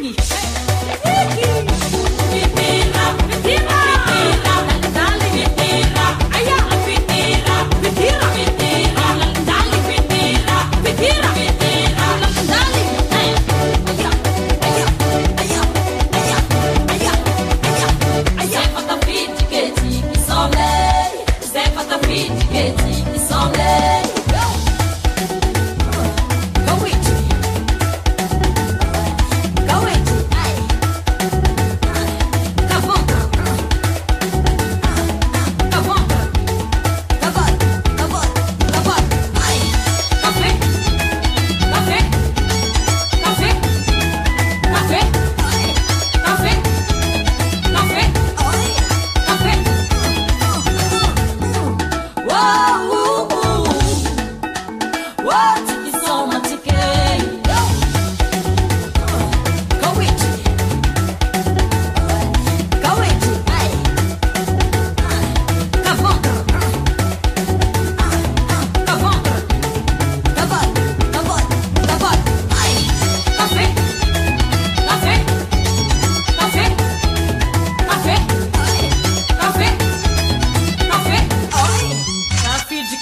你。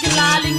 Kikilali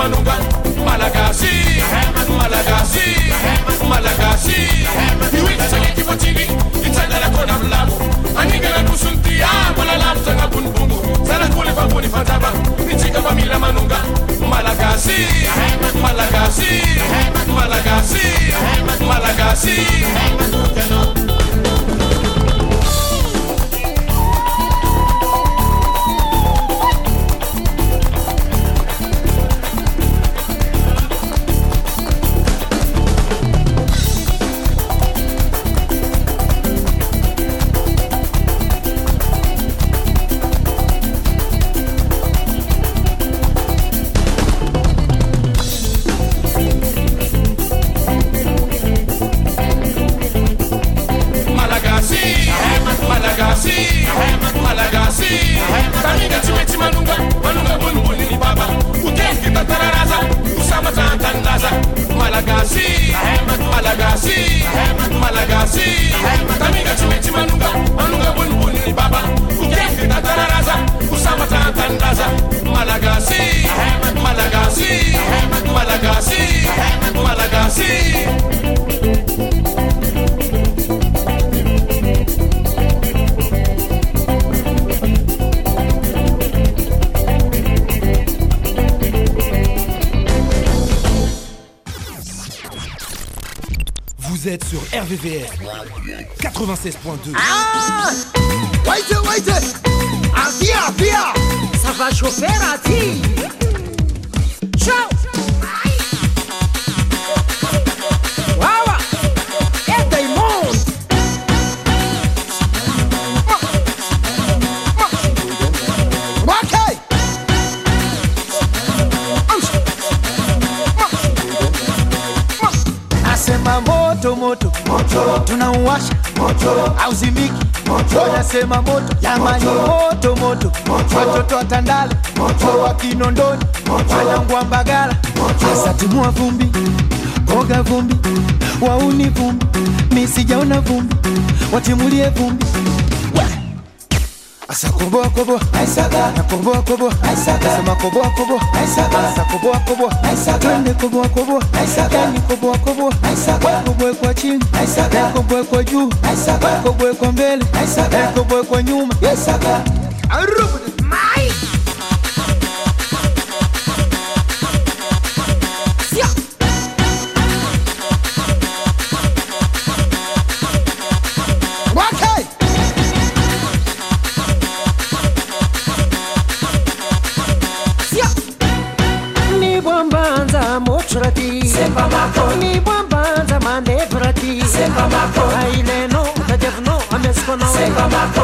manongany malagasy. Malagasy. Malagasy. Ioitsakitivoatsiny itsangalakona amy lavo aninganakosony ty ambola ah, lavo zagnabonibongo zanakoly fambony fanjava mitsika fa mila manonga malagasy. Malagasy. Malagasy. Malagasy. 96.2 Ah Waïté, waïté Avia, ah, avia Ça va chauffer, moto. Moto. Moto, tunauwasha moto, auzimiki moto, nasema moto. Jamani, moto moto. Watoto wa Tandale. Moto, wa Kinondoni. Wanangu wa Mbagala. Sasa vumbi, oga vumbi, wauni vumbi, misijaona vumbi, watimulie vumbi Asa koboa koboa aisaga na koboa koboa aisaga sema koboa koboa aisaga asa koboa koboa aisaga twende koboa koboa aisaga yani koboa koboa aisaga kwa chini. Aisaga koboa kwa juu. Aisaga kwa mbele. Aisaga kwa nyuma. Aisaga arubu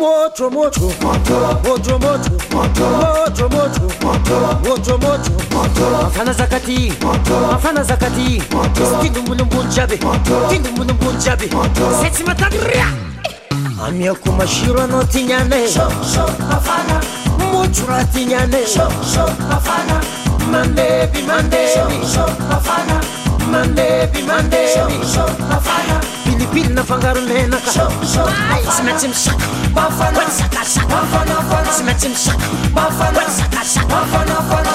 moto moto moto moto moto moto moto mafana zakati mafana zakati. Tindumbulumbulu jabe tindumbulumbulu jabe. Setsy matagria. Amiako masiro anao tignane motro raha tignane mandeby mandeby mandeby mandeby pilipily nafangaronenaka tsy maintsy misaka. Bafana, wet shaka shaka, Bafana, Bafana, Smetim shaka, Bafana, wet shaka shaka, Bafana, Bafana,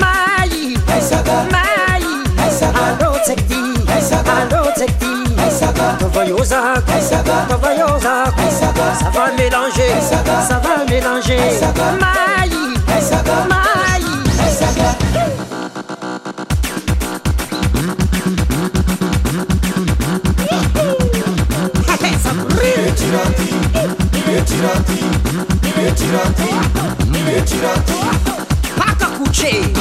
Mali, hey Saga, Mali, hey Saga, I don't take thee, hey Saga, I don't take thee, hey Saga, Cavaillosa, hey Saga, Cavaillosa, hey Saga, ça va mélanger, hey Saga, ça va mélanger, hey Saga, Mali, hey Saga, Mali, hey Saga. Tiranti. Retiranti, retiranti, retiranti. Paca cucei!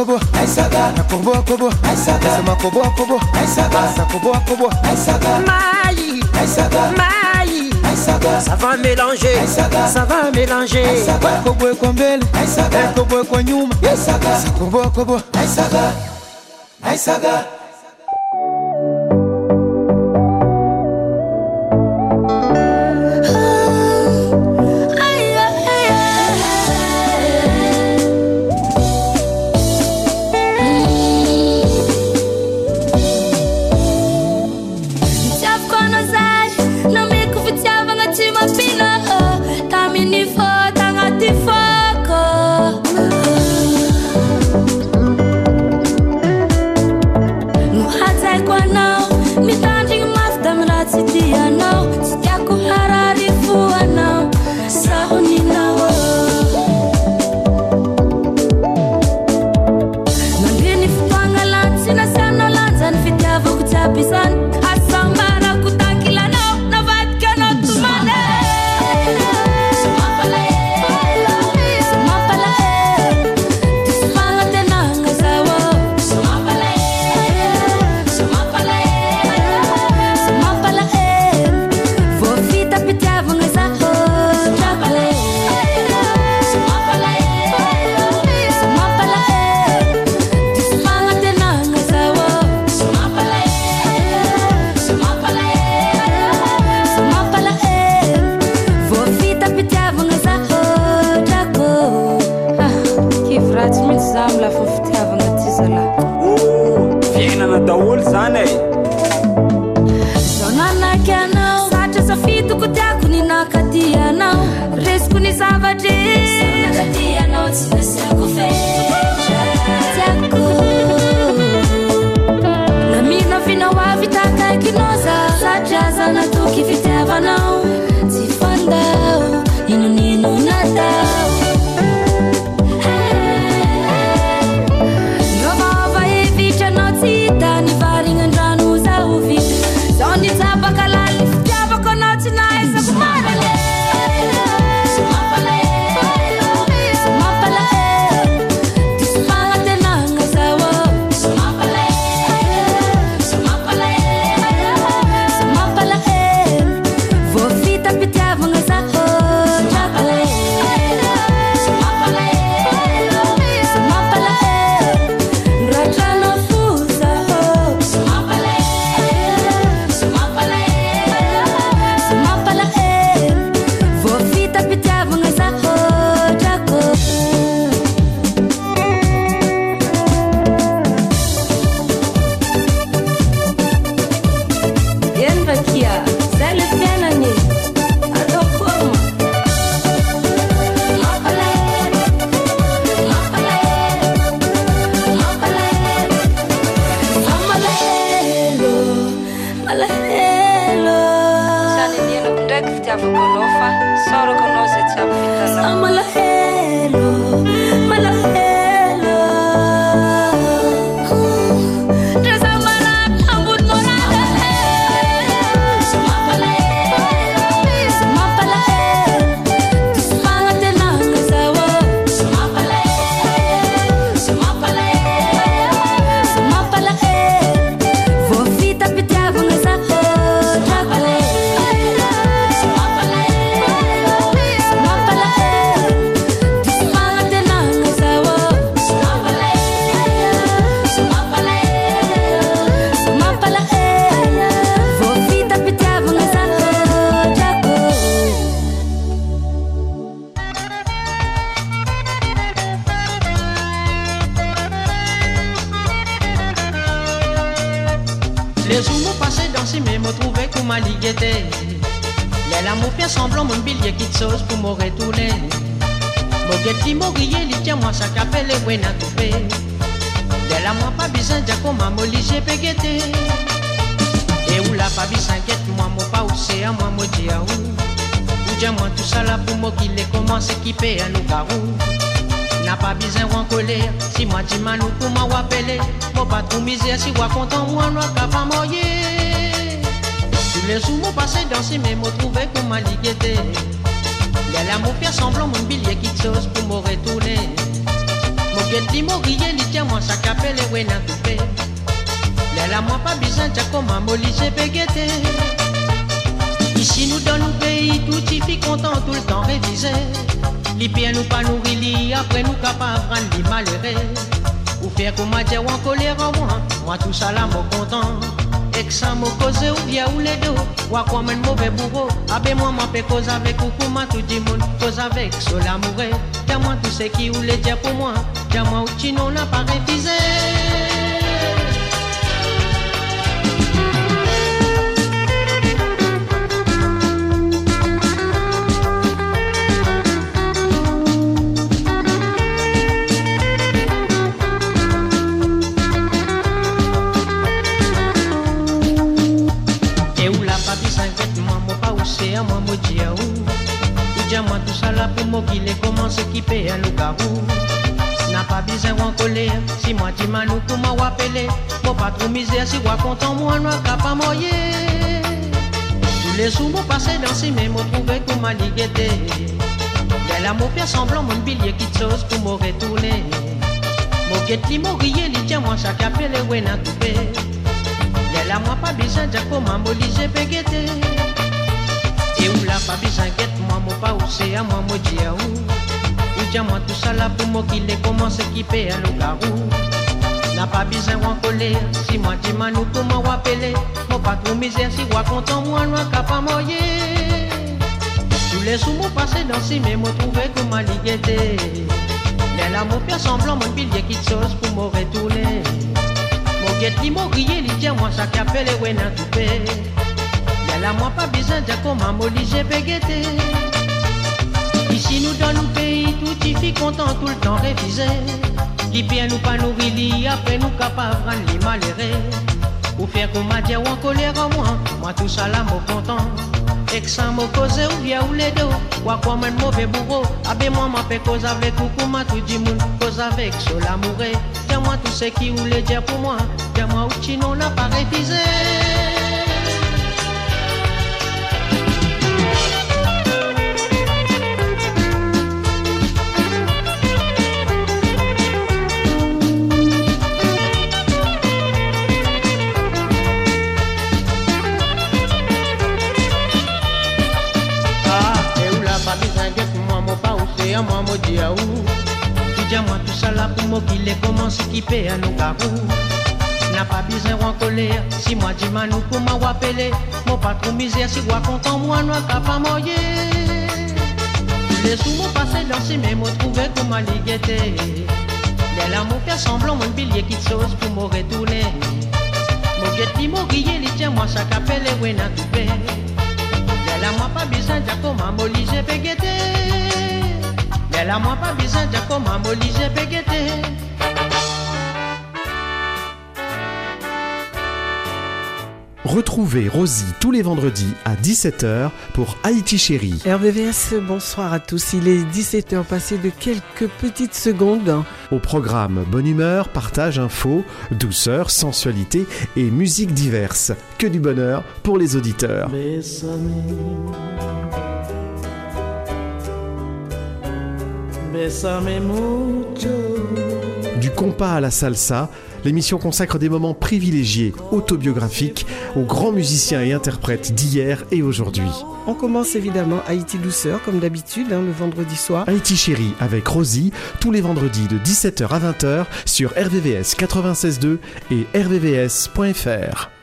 kobo aisaga nakoboa kobo. Aisaga sema koboa kobo. Aisaga nakoboa kobo aisaga mai ça va mélanger. Ça va mélanger. Kobo kwa mbele aisaga kobo kwa nyuma aisaga koboa kobo. Aisaga aisaga tient moi sa capelle et ouais n'a coupé De la moi pas besoin de comme m'a molli j'ai pégueté Et où la moi moi dis à où? Ou dis moi tout ça là pour moi qu'il est commence équipé à nous garou n'a pas besoin en colère Si moi dis pour m'a appeler Moi pas trop misère si moi content moi non qu'à pas moyer Tous les jours m'ont passé danser mais pour m'a Les l'amour fait semblant mon billet qui chose pour me retourner Mon guet dit mon grillé li tient moi sa capelle et ouais n'a coupé Les la de comme un molli j'ai pégueté Ici nous nous paye pays, tout y fit content, tout le temps révisé. Les pieds nous pas nourrir, après nous capables prendre les malheureux. Ou faire comme dire ou en colère en moi, moi tout ça là, moi content. Et que ça m'a causé ou bien ou les deux, ou quoi même mauvais bourreau. Abe moi, fait cause avec ou comment tout le monde, cause avec, sur l'amoureux. Dis-moi tout ce qui voulait dire pour moi, dis-moi où tu n'en as pas révisé. moi mo dia ou. Ou dia moi tout ça là pour moi qui les commence équiper à nous garou N'a pas besoin colère Si moi dis manou pour moi pas trop misère si moi content moi pas moyer Tous les jours moi passer dans ces faire semblant mon billet qui chose pour me retourner. Mon moi chaque appel moi pas besoin comment et où la pas besoin moi mon pas où c'est à moi mon dia où Ou. Dia moi tout ça là pour moi qui les commence équiper à nos garou. N'a besoin en colère Si moi dis manou comment appeler Moi pas trop misère si moi content moi non capable moyer Tous les sous mon passé dans si mais moi trouvé comme ma liguette Mais là mon faire semblant mon billet qui chose pour me retourner Mon guette li m'orier li dia moi ça qu'appelle et ouais n'a tout fait la moi pas besoin de comment j'ai pégueté. Ici nous dans le pays, tout y fit content tout le temps révisé. Qui bien nous pas nourrir, après nous capables de les malheureux. Pour faire comme dire ou en colère en moi, moi tout ça là, mon content. Et que ça m'a causé ou bien ou les deux, ou à quoi même mauvais bourreau. Abe moi m'a fait cause avec ou moi tout du monde, cause avec sur l'amour. Dis-moi tout ce qui voulait dire pour moi, où tu n'en as pas révisé. moi mo dia ou tout ça là pour moi qui les commence équiper à nos garous N'a pas besoin en colère Si moi dis manou pour moi appeler Moi pas trop misère si moi content moi non pas moyer Les sous mon passé dans mêmes mots trouvé comme ma liguette Les l'amour fait semblant mon billet qui chose pour me retourner Mon guette qui m'orier li tient moi ça qu'appelle et ouais n'a tout fait Les moi pas besoin m'oli j'ai pégueté elle a moi pas besoin de comment m'oliger pégueté. Retrouvez Rosie tous les vendredis à 17h pour Haïti Chérie. RVVS, bonsoir à tous. Il est 17h passé de quelques petites secondes. Au programme Bonne humeur, partage, info, douceur, sensualité et musique diverse. Que du bonheur pour les auditeurs. Du compas à la salsa, l'émission consacre des moments privilégiés, autobiographiques, aux grands musiciens et interprètes d'hier et aujourd'hui. On commence évidemment Haïti Douceur, comme d'habitude, hein, le vendredi soir. Haïti Chérie avec Rosie, tous les vendredis de 17h à 20h sur RVVS 96.2 et rvvs.fr.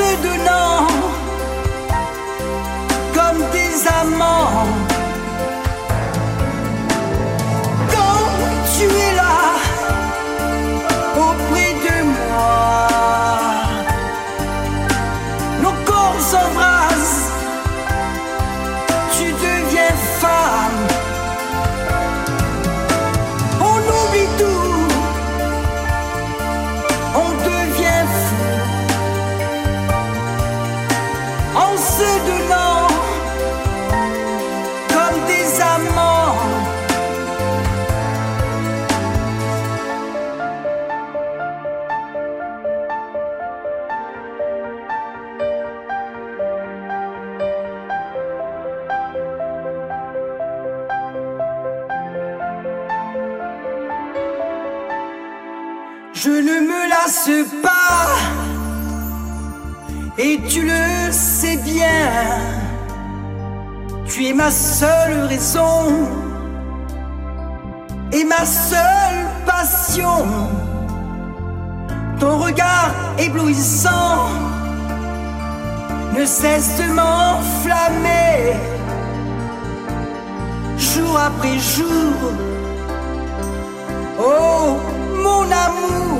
de ma seule raison et ma seule passion. Ton regard éblouissant ne cesse de m'enflammer jour après jour. Oh, mon amour.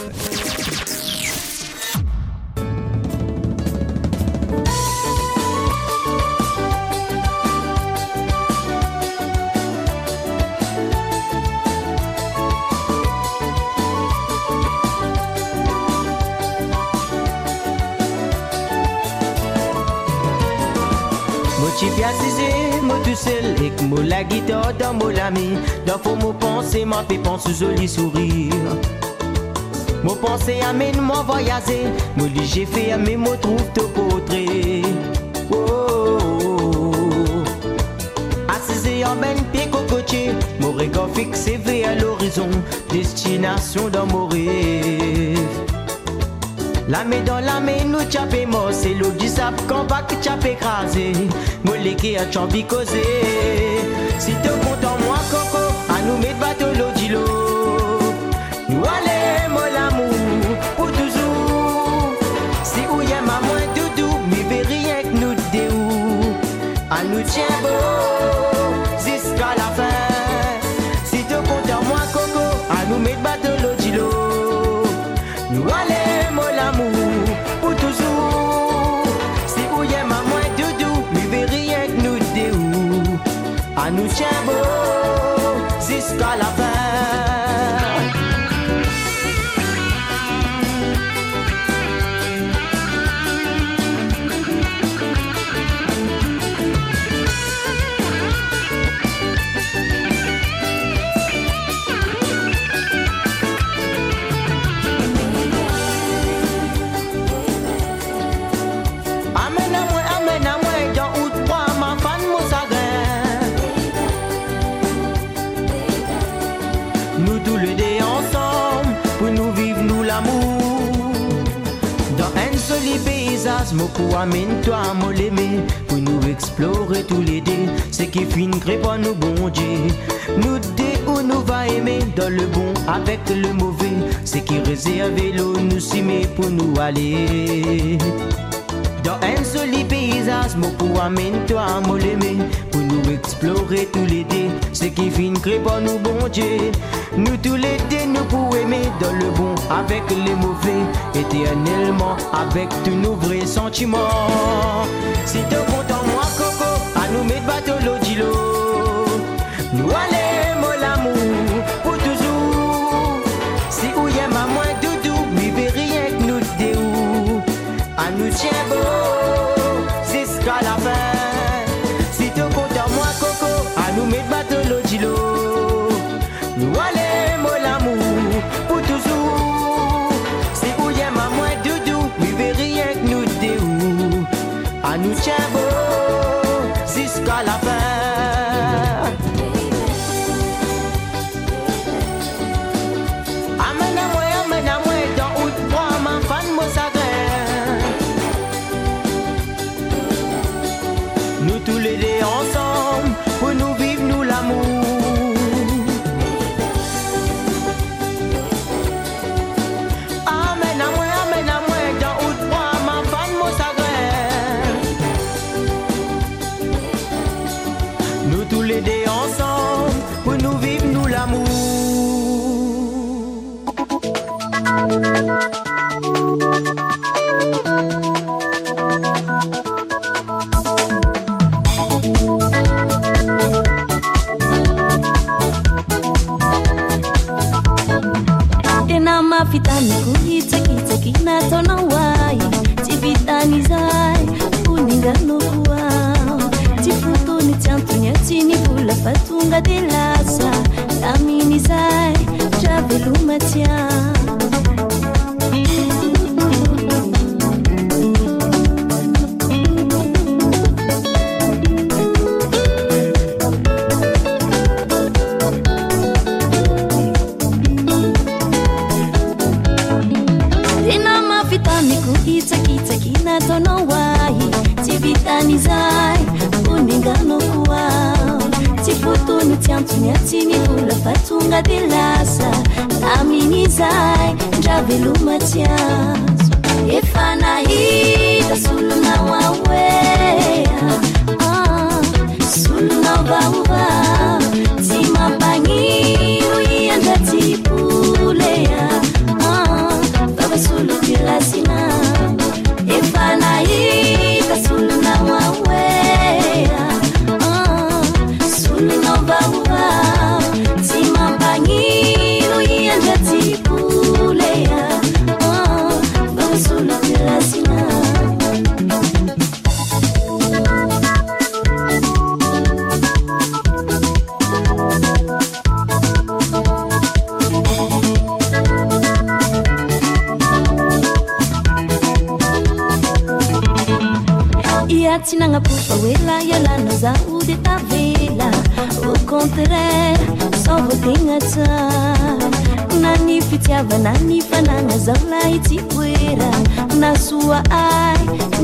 Ek mou la guitare dans mon ami Dans faut mon penser, ma fait penser joli sourire. Mon pensée amène moi voyager. Mon lit j'ai fait mais moi trouve ton portrait. Oh. Assisé en ben pied cocotier. Mon regard fixé vers l'horizon. Destination dans mon rêve. La main dans la main, nous tchapé mort, c'est l'eau du sap qu'on va que écrasé. A champi causé. Si t'es content, moi, coco, à nous mettre chamou, escola Amène toi à pour nous explorer tous les deux. C'est qui fin crée pas nous bon Dieu. Nous deux où nous va aimer dans le bon avec le mauvais. C'est qui réserve l'eau nous s'aimer pour nous aller. Dans un joli paysage, Moko amène toi à m'aimer pour nous explorer tous les deux. C'est qui fin crée pas nous bon Dieu. Nous tous les deux nous pouvons aimer dans le bon avec les mauvais, éternellement avec tous nos vrais sentiments. Si t'es content, moi, Coco, à nous mettre bateau fa tonga de lasa amin'izay ndra velomati azo efa nahita solonao aoea ah, solonao vaovao sua ai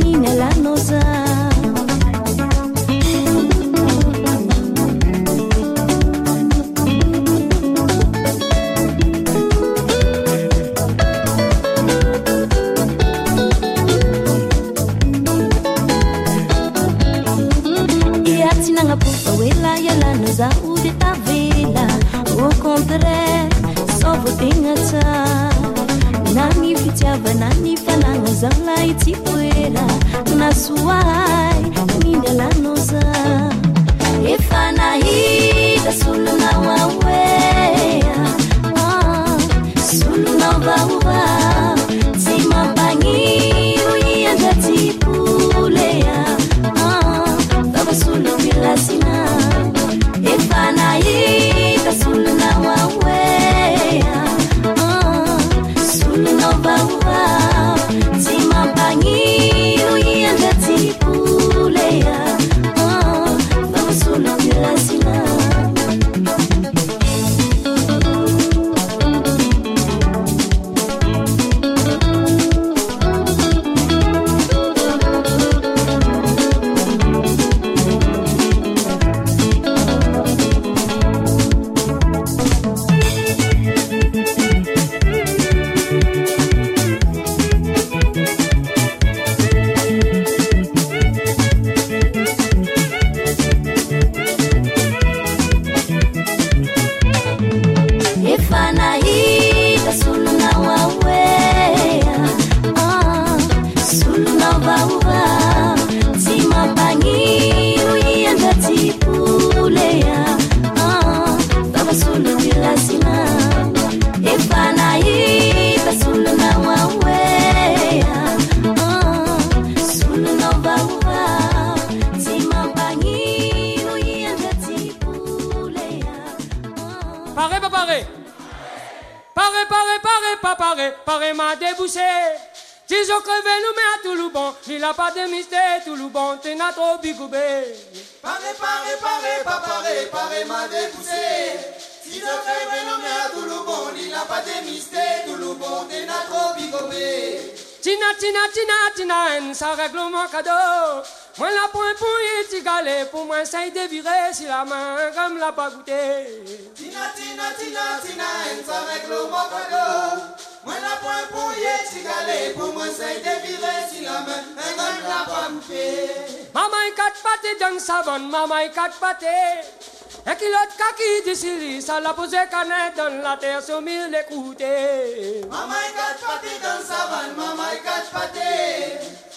comme l'a pas. Tina, tina, tina, tina, avec le la déviré si la l'a y jang savon, y. Et qui l'autre kaki ça l'a posé dans la terre, sur mille. Maman y dans maman y.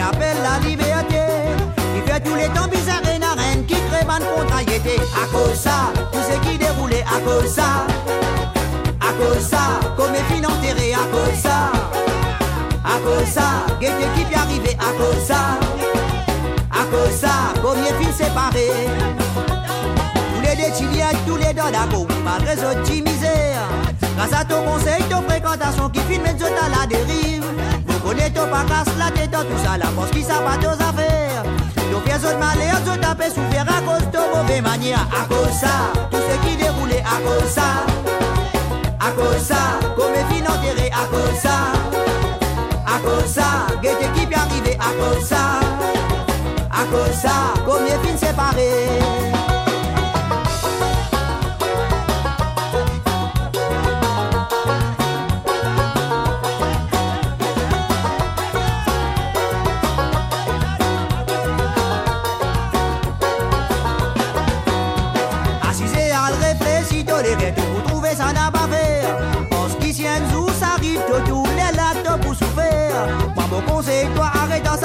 Ça qu'appelle la liberté. Il fait tous les temps bizarres et narènes qui ban contrariété. À cause ça, tout ce qui déroulait à cause ça. À cause ça, comme les filles enterrées à cause ça. À cause ça, gaieté qui peut arriver à cause ça. À cause ça, comme les filles séparées. Tous les détiliens, tous les dents d'agou, malgré petit misère. Grâce à ton conseil, ton fréquentation qui filme et à la dérive. Ton pas casse la tête dans tout ça, la force qui s'abat aux affaires. Ton fiers de malheur, tu tapé souffrir à cause de mauvaise manière. À cause ça, tout ce qui déroulait à cause ça. À cause ça, comme les enterrées à cause ça. À cause ça, gaieté qui arriver à cause ça. À cause ça, comme les filles séparées.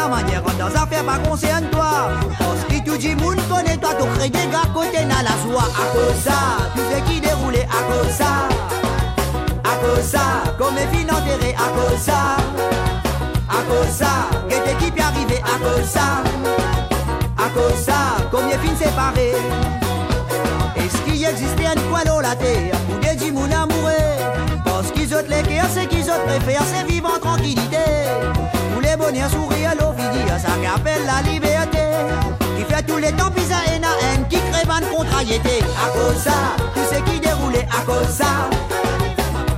Sa manière, dans affaire pas concerne toi. Parce que tout dit moun connaît toi, tout crée des gars côté n'a la soie. À cause ça, tout ce qui déroulait à cause ça. À cause ça, comme les filles enterrées à cause ça. À cause ça, gaieté qui arriver à cause ça. À cause ça, comme les filles séparées. Est-ce qu'il existait une poêle dans la terre pour des dix amoureux? Parce qu'ils ont les cœurs, c'est qu'ils ont préfèrent, c'est vivre en tranquillité. Bonheurs sourire à l'eau, ça qu'appelle la liberté. Qui fait tous les temps pisa et na haine, qui crée une contrariété. À cause ça, tout ce qui déroulait à cause ça.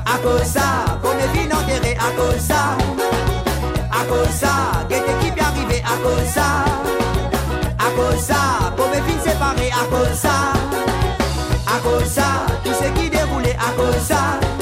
À cause ça, comme les filles enterrées à cause ça. À cause ça, gaieté qui peut arriver à cause ça. À cause ça, comme les filles séparées à cause ça. À cause ça, tout ce qui déroulait à cause ça.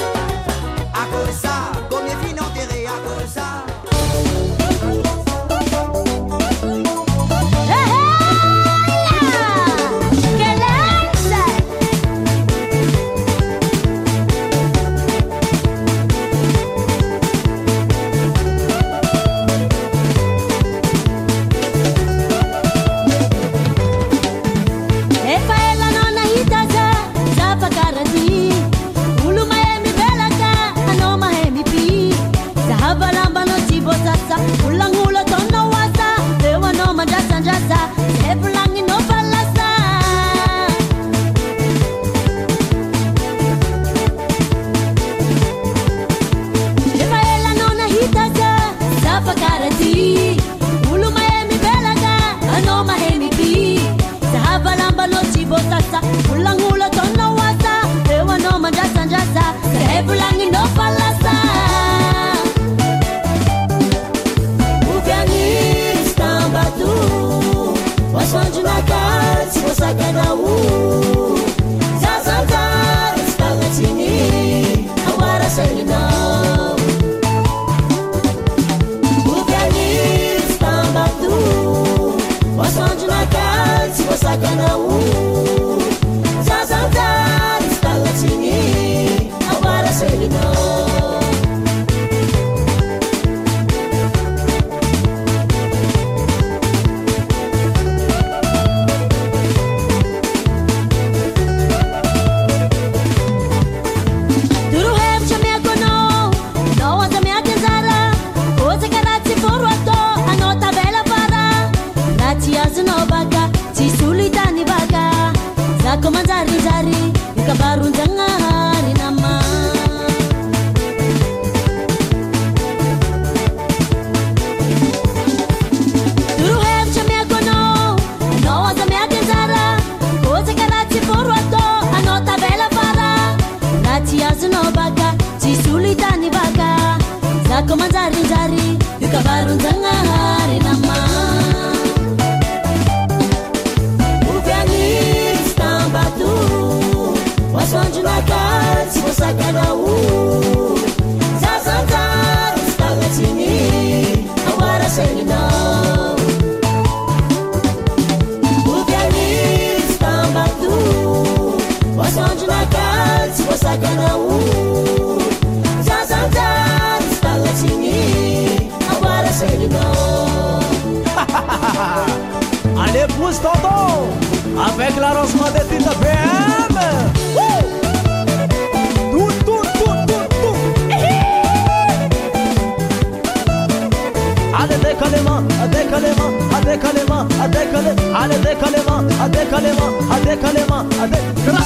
على ذي كلمة هذي كلمة هذي كلمة هذي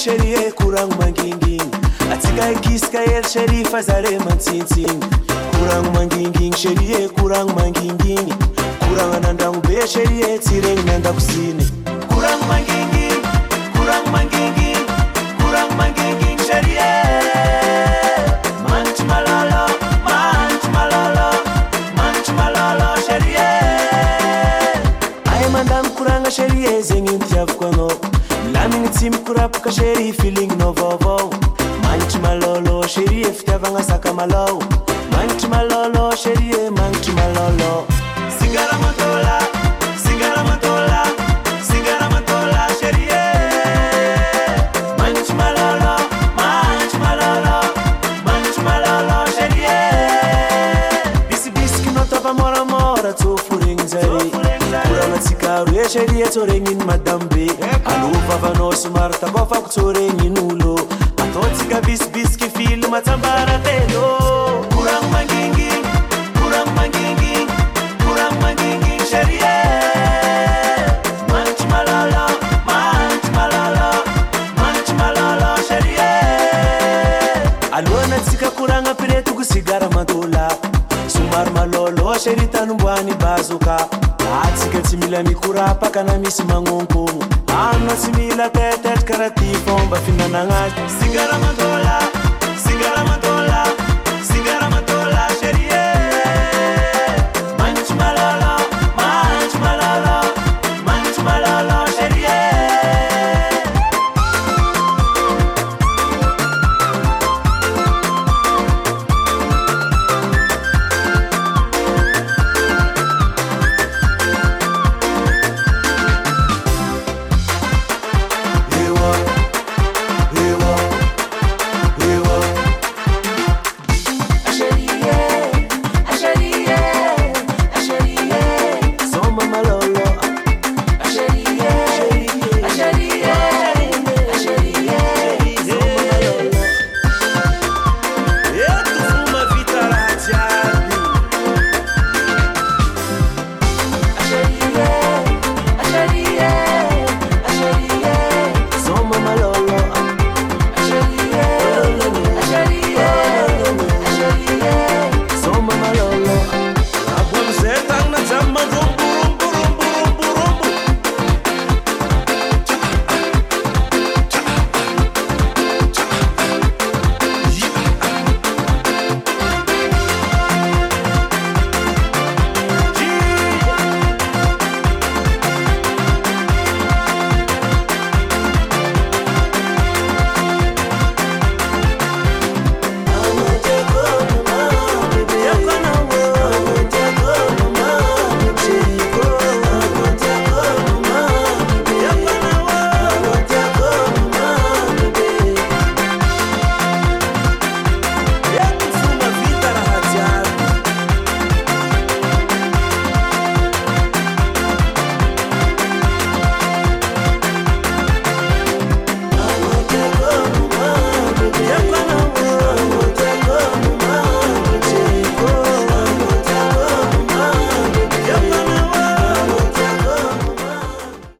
elsherihe kurang manginging. Atsika e ikiska elsherifa zare mantsinsing kurang manginging sherihe kurang manginging. Kurang anandang be sherihe tsireng nanda kusini kurang manginging kurang manginging kurang manginging sherihe manch malala manch malala manch malala sherihe ay mandam kuranga sherihe zengin tiavkwano tsy mikorapaka sheri filigninao vaovao. Magnitry malôlô sheri e fitiavagna sakamalao magnitry malôlô sheri e magnitry malôlô. Singaramantola singaramantola singaramantola sheri e. magnitry malôlô magnitry malôlô e. e sheri e tsoregniny vavanao somary takofako tsoregnin'olo ataotsika bisibisiky filma tsambaratelo koragno mangingy koragno mangingy koragno mangingy sharie manitry malala manitry malala manitry malala sharie aloanatsika koragna piretoko sigara mandola. Somary malolo sheri bazoka. Atsika tsy mila mikorapaka na misy magnonkogno anao tsy mila tetetraka raha ty fomba fihinanagna azy sy karaha mandola.